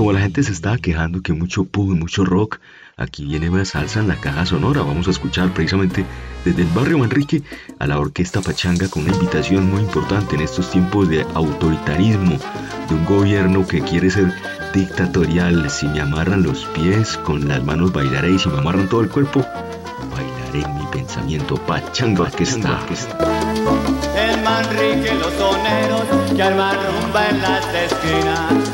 Como la gente se estaba quejando que mucho pub, mucho rock, aquí viene más salsa en la caja sonora. Vamos a escuchar precisamente desde el barrio Manrique a la orquesta Pachanga con una invitación muy importante en estos tiempos de autoritarismo, de un gobierno que quiere ser dictatorial. Si me amarran los pies, con las manos bailaré y si me amarran todo el cuerpo, bailaré mi pensamiento. Pachanga Orquesta. El Manrique, los soneros que arman rumba en las esquinas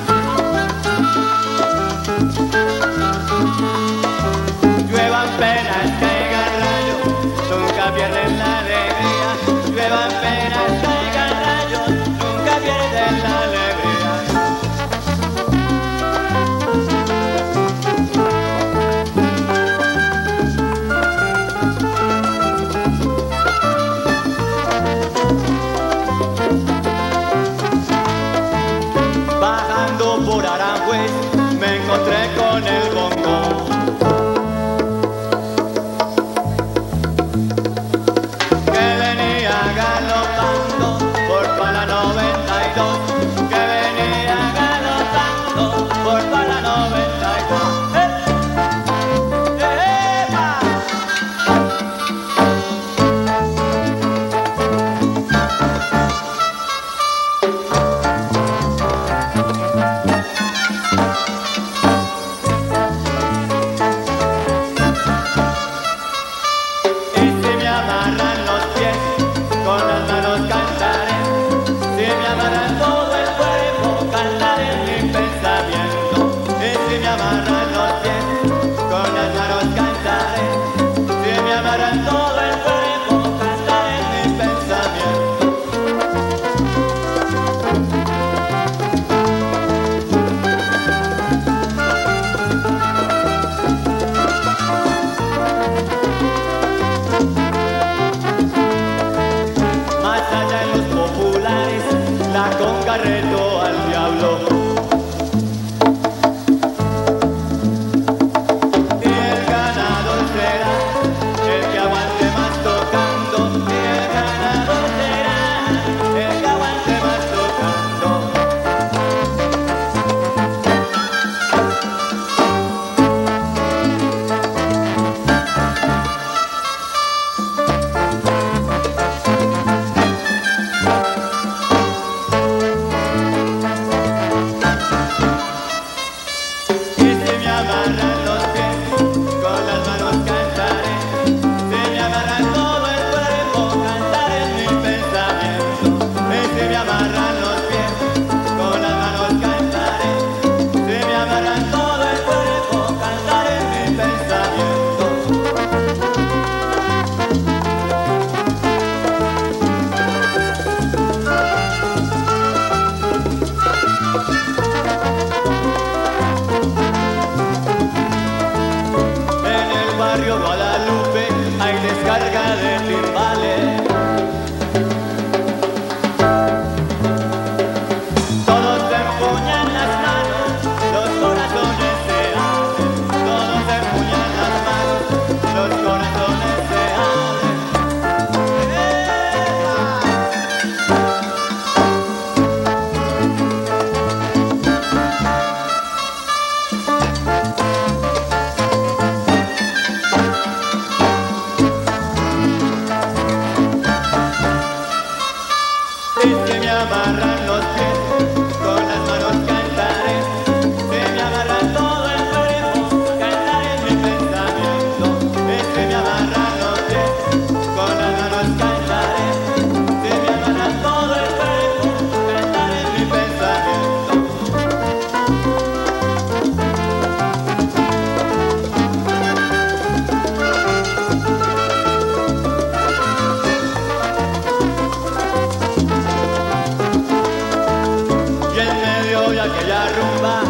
aquella rumba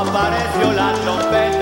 apareció la trompeta.